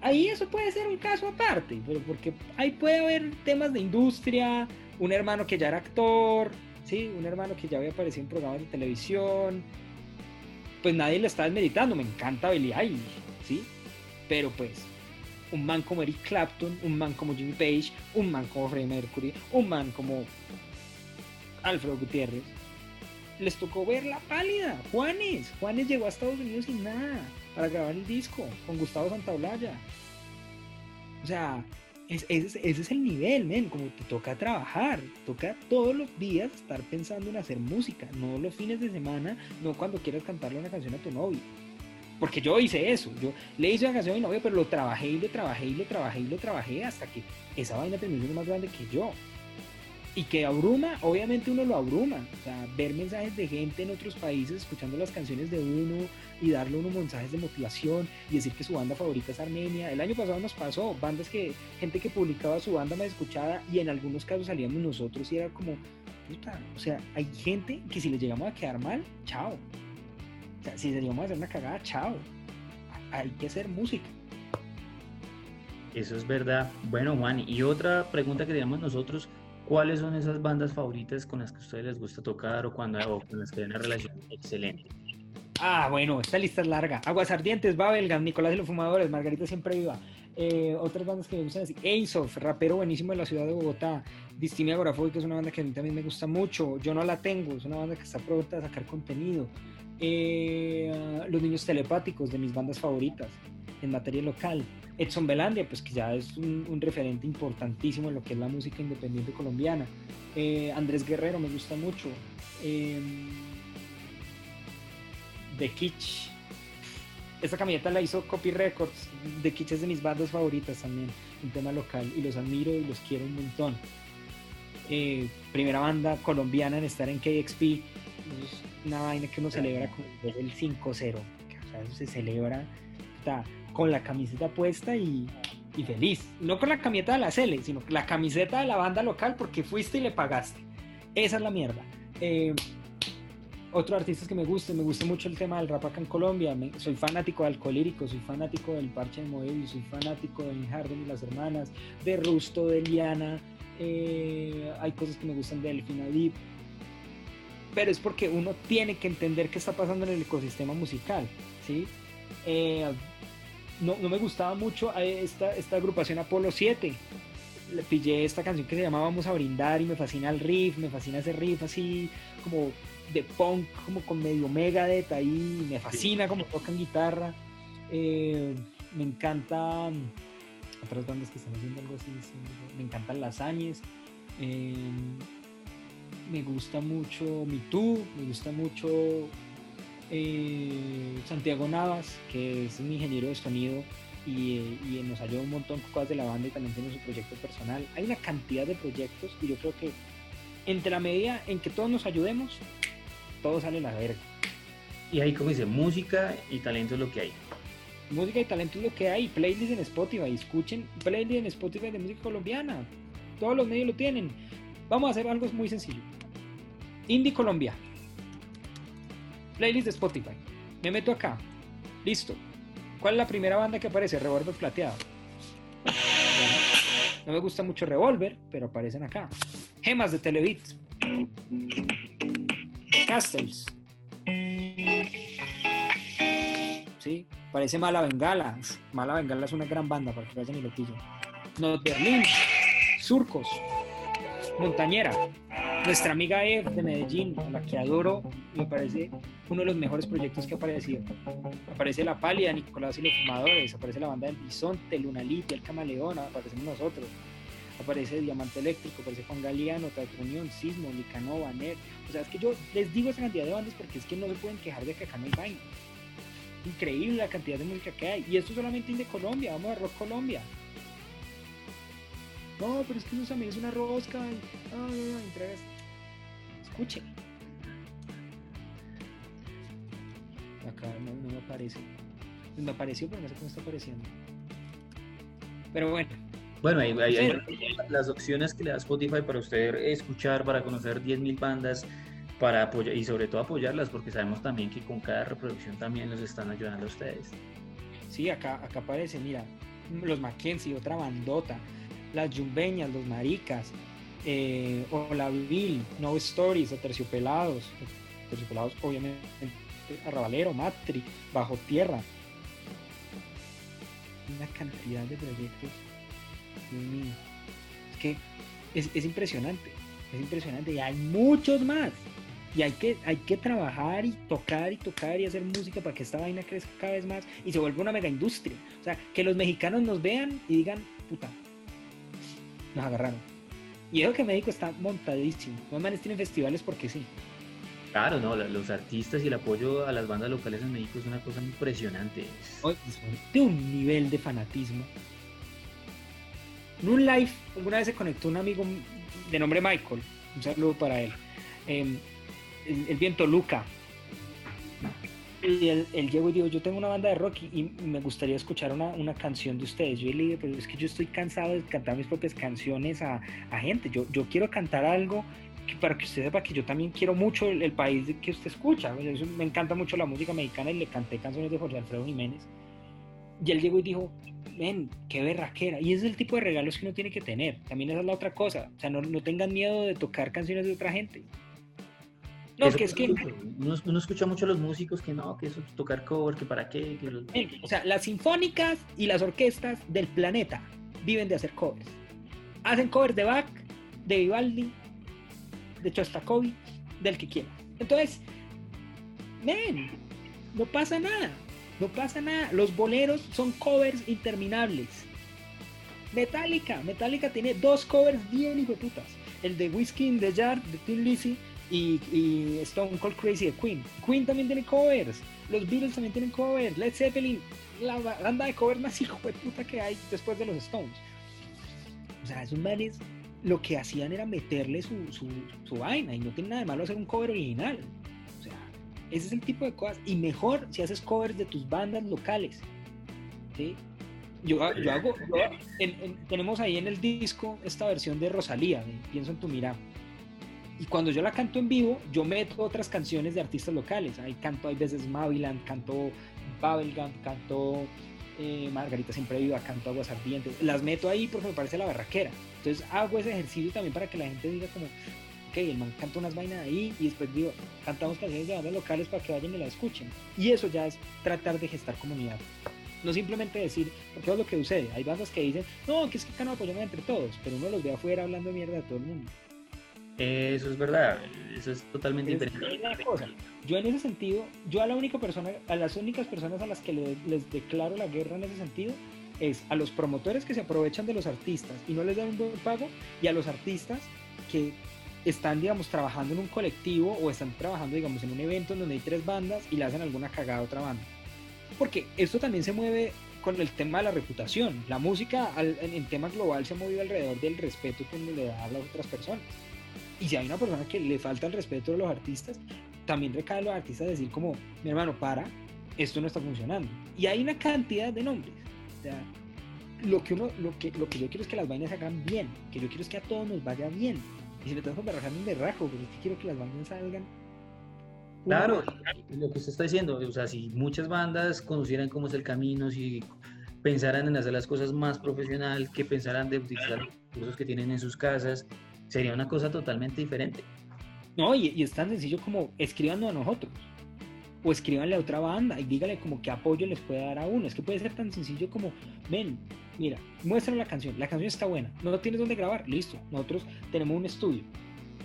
Ahí eso puede ser un caso aparte, pero porque ahí puede haber temas de industria, un hermano que ya era actor, ¿sí? un hermano que ya había aparecido en programas de televisión. Pues nadie le está desmeditando, me encanta Billie Eilish, ¿sí? Pero pues, un man como Eric Clapton, un man como Jimmy Page, un man como Freddie Mercury, un man como Alfredo Gutiérrez, les tocó ver la pálida. Juanes, Juanes llegó a Estados Unidos sin nada para grabar el disco con Gustavo Santaolalla. O sea, es- ese, es el nivel, men, como te toca trabajar, toca todos los días estar pensando en hacer música, no los fines de semana, no cuando quieras cantarle una canción a tu novio. Porque yo hice eso, yo le hice una canción a mi novio, pero lo trabajé y lo trabajé y lo trabajé y lo trabajé hasta que esa vaina terminó más grande que yo y que abruma, obviamente uno lo abruma. O sea, ver mensajes de gente en otros países escuchando las canciones de uno y darle a uno mensajes de motivación y decir que su banda favorita es Armenia. El año pasado nos pasó, bandas que, gente que publicaba su banda más escuchada y en algunos casos salíamos nosotros y era como, puta, o sea, hay gente que si les llegamos a quedar mal, chao. O sea, si les llegamos a hacer una cagada, chao. Hay que hacer música. Eso es verdad. Bueno, Juan, y otra pregunta que teníamos nosotros, ¿cuáles son esas bandas favoritas con las que a ustedes les gusta tocar o, cuando, o con las que hay una relación excelente? Ah, bueno, esta lista es larga. Aguas Ardientes, Babelgam, Nicolás y los Fumadores, Margarita Siempre Viva. Eh, otras bandas que me gustan así. Ainsof, rapero buenísimo de la ciudad de Bogotá. Distimia Agorafóbica es una banda que a mí también me gusta mucho. Yo no la tengo, es una banda que está pronta a sacar contenido. Eh, los Niños Telepáticos, de mis bandas favoritas en materia local. Edson Belandia, pues que ya es un, referente importantísimo en lo que es la música independiente colombiana. Eh, Andrés Guerrero me gusta mucho. Eh, The Kitsch. Esta camiseta la hizo Copy Records. The Kitsch es de mis bandas favoritas también, un tema local, y los admiro y los quiero un montón. Eh, primera banda colombiana en estar en KXP. Una vaina que uno celebra desde el 5-0. O eso se celebra con la camiseta puesta y, feliz. No con la camiseta de la Cele, sino la camiseta de la banda local porque fuiste y le pagaste. Esa es la mierda. Eh, otros artistas que me gustan, me gusta mucho el tema del rap acá en Colombia, soy fanático de Alcolírico, soy fanático del Parche de Moebius, soy fanático de Harden y las hermanas, de Rusto, de Liana, eh, hay cosas que me gustan de Delfina Deep, pero es porque uno tiene que entender qué está pasando en el ecosistema musical, ¿sí? Eh, no, no me gustaba mucho esta, esta agrupación Apolo 7, le pillé esta canción que se llama Vamos a brindar y me fascina el riff, me fascina ese riff así como de punk, como con medio Megadeth ahí, me fascina como tocan guitarra. Eh, me encantan otras bandas que están haciendo algo así, sí, me encantan las Áñez. eh, me gusta mucho Me Too, me gusta mucho eh, Santiago Navas, que es un ingeniero de sonido y, eh, y nos ayuda un montón con cosas de la banda y también tiene su proyecto personal. Hay una cantidad de proyectos y yo creo que entre la medida en que todos nos ayudemos, todo sale a la verga. Y ahí, como dice, música y talento es lo que hay. Música y talento es lo que hay. Playlist en Spotify. Escuchen playlist en Spotify de música colombiana. Todos los medios lo tienen. Vamos a hacer algo muy sencillo. Indie Colombia. Playlist de Spotify. Me meto acá. Listo. ¿Cuál es la primera banda que aparece? Revolver Plateado. No me gusta mucho Revolver, pero aparecen acá. Gemas de Televit. Castles. Sí, parece Mala Bengala. Mala Bengala es una gran banda para que vayan y lo pillen. Not Berlín, Surcos, Montañera, nuestra amiga Eve de Medellín, a la que adoro, me parece uno de los mejores proyectos que ha aparecido. Aparece La Pálida, Nicolás y los Fumadores, aparece la banda del Bisonte, Luna Lidia, El Camaleón, aparecemos nosotros. Aparece Diamante Eléctrico, aparece Juan Galeano, Teatro Unión, Sismo, Nicanova, Ner. O sea, es que yo les digo esa cantidad de bandas porque es que no se pueden quejar de que acá no hay vaina increíble la cantidad de música que hay. Y esto solamente de Colombia, vamos a Rock Colombia. No, pero es que eso también es una rosca. Ay. Escuche. Acá no, no me aparece. Me apareció, pero no sé cómo está apareciendo. Pero bueno, Bueno, ahí las opciones que le da Spotify para usted escuchar, para conocer 10.000 bandas, para apoyar y sobre todo apoyarlas, porque sabemos también que con cada reproducción también los están ayudando a ustedes. sí, acá, acá aparece, mira, los Mackenzie, otra bandota, las Yumbeñas, los Maricas, eh, Hola Bill, No Stories, Aterciopelados, Aterciopelados, obviamente, Arrabalero, Matri, Bajo Tierra. Una cantidad de proyectos. Es que es impresionante, es impresionante y hay muchos más. Y hay que, hay que trabajar y tocar y tocar y hacer música para que esta vaina crezca cada vez más y se vuelva una mega industria. O sea, que los mexicanos nos vean y digan, puta, nos agarraron. Y eso que México está montadísimo. Los manes tienen festivales porque sí. Claro, no, los artistas y el apoyo a las bandas locales en México es una cosa impresionante. De un nivel de fanatismo. En un live, alguna vez se conectó un amigo de nombre Michael. Un saludo para él. Eh, el, el viento Luca. Y él, él llegó y dijo, yo tengo una banda de rock y, me gustaría escuchar una, una canción de ustedes. Yo le dije, pero es que yo estoy cansado de cantar mis propias canciones a, a gente. Yo, yo quiero cantar algo que- para que usted sepa que yo también quiero mucho el, el país que usted escucha. Me encanta mucho la música mexicana y le canté canciones de Jorge Alfredo Jiménez. Y él llegó y dijo, ven, qué berraquera. Y es el tipo de regalos que uno tiene que tener. También esa es la otra cosa. O sea, no, no tengan miedo de tocar canciones de otra gente. No, Eso que es que, Uno, uno escucha mucho a los músicos que no, que eso es tocar cover, que para qué, que los- ven, o sea, las sinfónicas y las orquestas del planeta viven de hacer covers. Hacen covers de Bach, de Vivaldi, de Shostakovich, del que quiera. Entonces, ven, no pasa nada. No pasa nada. Los boleros son covers interminables. Metallica. Metallica tiene dos covers bien hijueputas. El de Whiskey in the Jar de Tim Lizzy y, y Stone Cold Crazy de Queen. Queen también tiene covers. Los Beatles también tienen covers. Led Zeppelin, la ba- banda de covers más hijueputa que hay después de los Stones. O sea, esos manes lo que hacían era meterle su, su, su vaina y no tiene nada de malo hacer un cover original. O sea, ese es el tipo de cosas. Y mejor si haces covers de tus bandas locales. ¿sí? Yo, ha- yo hago. yo- en- en- tenemos ahí en el disco esta versión de Rosalía, de Pienso en tu mirada. Y cuando yo la canto en vivo, yo meto otras canciones de artistas locales. Ahí canto, hay veces Maviland, canto Babelgam, canto eh, Margarita Siempre Viva, canto Aguas Ardientes. Las meto ahí porque me parece la barraquera. Entonces hago ese ejercicio también para que la gente diga como, ok, el man canta unas vainas ahí y después digo, cantamos canciones de bandas locales para que vayan y la escuchen. Y eso ya es tratar de gestar comunidad. No simplemente decir, porque es lo que sucede. Hay bandas que dicen, no, que es que acá no apoyamos entre todos, pero uno los ve afuera hablando mierda de todo el mundo. Eso es verdad, eso es totalmente Es- diferente. cosa. Yo en ese sentido, yo a la única persona, a las únicas personas a las que le- les declaro la guerra en ese sentido es a los promotores que se aprovechan de los artistas y no les dan un buen pago y a los artistas que están, digamos, trabajando en un colectivo o están trabajando, digamos, en un evento en donde hay tres bandas y le hacen alguna cagada a otra banda. Porque esto también se mueve con el tema de la reputación. La música al- en, en tema global se ha movido alrededor del respeto que uno le da a las otras personas. Y si hay una persona que le falta el respeto a los artistas, también recae en los artistas decir como, mi hermano, para, esto no está funcionando. Y hay una cantidad de nombres. O sea, lo que, uno, lo, que, lo que yo quiero es que las vainas salgan bien, que yo quiero es que a todos nos vaya bien. Y si me tengo que berrajar, me berrajo, pero es que quiero que las vainas salgan. Claro, lo que usted está diciendo, o sea, si muchas bandas conocieran cómo es el camino, si pensaran en hacer las cosas más profesional, que pensaran de utilizar los recursos que tienen en sus casas, sería una cosa totalmente diferente. No, y, y es tan sencillo como escríbanos a nosotros. O escríbanle a otra banda y dígale como qué apoyo les puede dar a uno. Es que puede ser tan sencillo como, ven, mira, muéstrame la canción. La canción está buena. No tienes dónde grabar. Listo. Nosotros tenemos un estudio.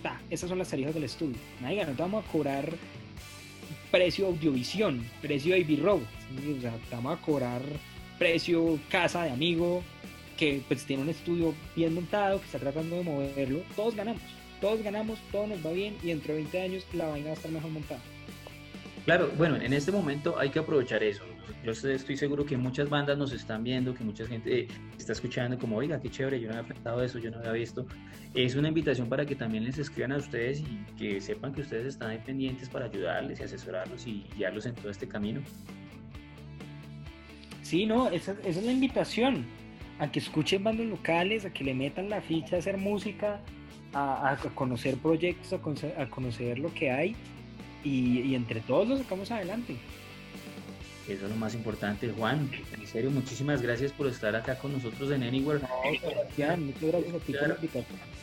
Ta, esas son las tarifas del estudio. Naiga, no te vamos a cobrar precio audiovisión, precio Robo. ¿sí? O sea, te vamos a cobrar precio casa de amigo que pues tiene un estudio bien montado, que está tratando de moverlo. Todos ganamos todos ganamos, todo nos va bien y dentro de 20 años la vaina va a estar mejor montada. Claro, bueno, en este momento hay que aprovechar eso. Yo estoy seguro que muchas bandas nos están viendo, que mucha gente está escuchando como, oiga, qué chévere, yo no había pensado eso, yo no había visto. Es una invitación para que también les escriban a ustedes y que sepan que ustedes están ahí pendientes para ayudarles y asesorarlos y guiarlos en todo este camino. Sí, no, esa, esa es la invitación, a que escuchen bandas locales, a que le metan la ficha a hacer música, a, conocer proyectos, a conocer, a conocer lo que hay y, y entre todos lo sacamos adelante. Eso es lo más importante, Juan. En serio, muchísimas gracias por estar acá con nosotros en Anywhere. Sebastián, muchas gracias a ti por la.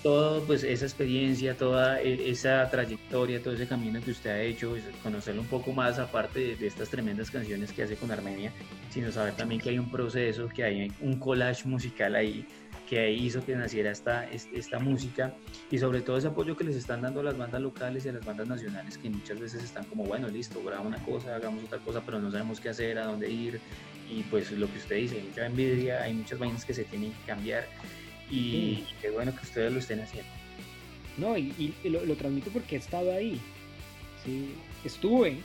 Todo, pues, esa experiencia, toda e- esa trayectoria, todo ese camino que usted ha hecho, pues, conocerlo un poco más, aparte de, de estas tremendas canciones que hace con Armenia, sino saber también que hay un proceso, que hay un collage musical ahí, que hizo que naciera esta, es- esta música y sobre todo ese apoyo que les están dando a las bandas locales y a las bandas nacionales que muchas veces están como, bueno, listo, grabamos una cosa, hagamos otra cosa, pero no sabemos qué hacer, a dónde ir y pues lo que usted dice, hay mucha envidia, hay muchas vainas que se tienen que cambiar y qué bueno que ustedes lo estén haciendo. No, y, y- y lo, lo transmito porque he estado ahí. Sí, estuve.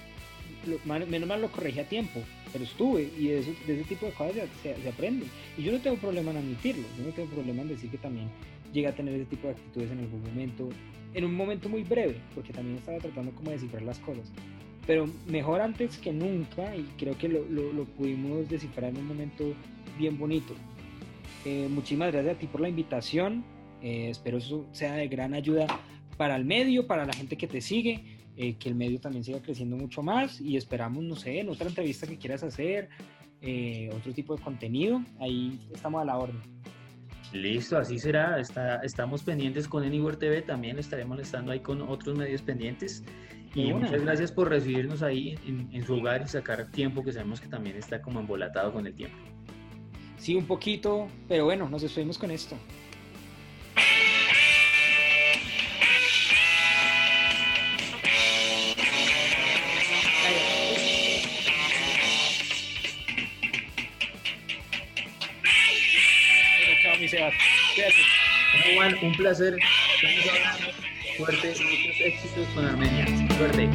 Lo- menos mal lo corregí a tiempo, pero estuve. Y de, eso- de ese tipo de cosas se, se- se aprende. Y yo no tengo problema en admitirlo. Yo no tengo problema en decir que también llegué a tener ese tipo de actitudes en algún momento. En un momento muy breve, porque también estaba tratando como de descifrar las cosas. Pero mejor antes que nunca, y creo que lo, lo- lo pudimos descifrar en un momento bien bonito. Eh, muchísimas gracias a ti por la invitación. Eh, espero eso sea de gran ayuda para el medio, para la gente que te sigue, eh, que el medio también siga creciendo mucho más y esperamos, no sé, en otra entrevista que quieras hacer, eh, otro tipo de contenido, ahí estamos a la orden. Listo, así será. Está, estamos pendientes con Anywhere TV, también estaremos estando ahí con otros medios pendientes. Y muchas gracias por recibirnos ahí en, en su hogar y sacar tiempo que sabemos que también está como embolatado con el tiempo. Sí, un poquito, pero bueno, nos despedimos con esto. Sebas. Cuídate. Juan, un placer. Y muchos éxitos con Armenia. Suerte.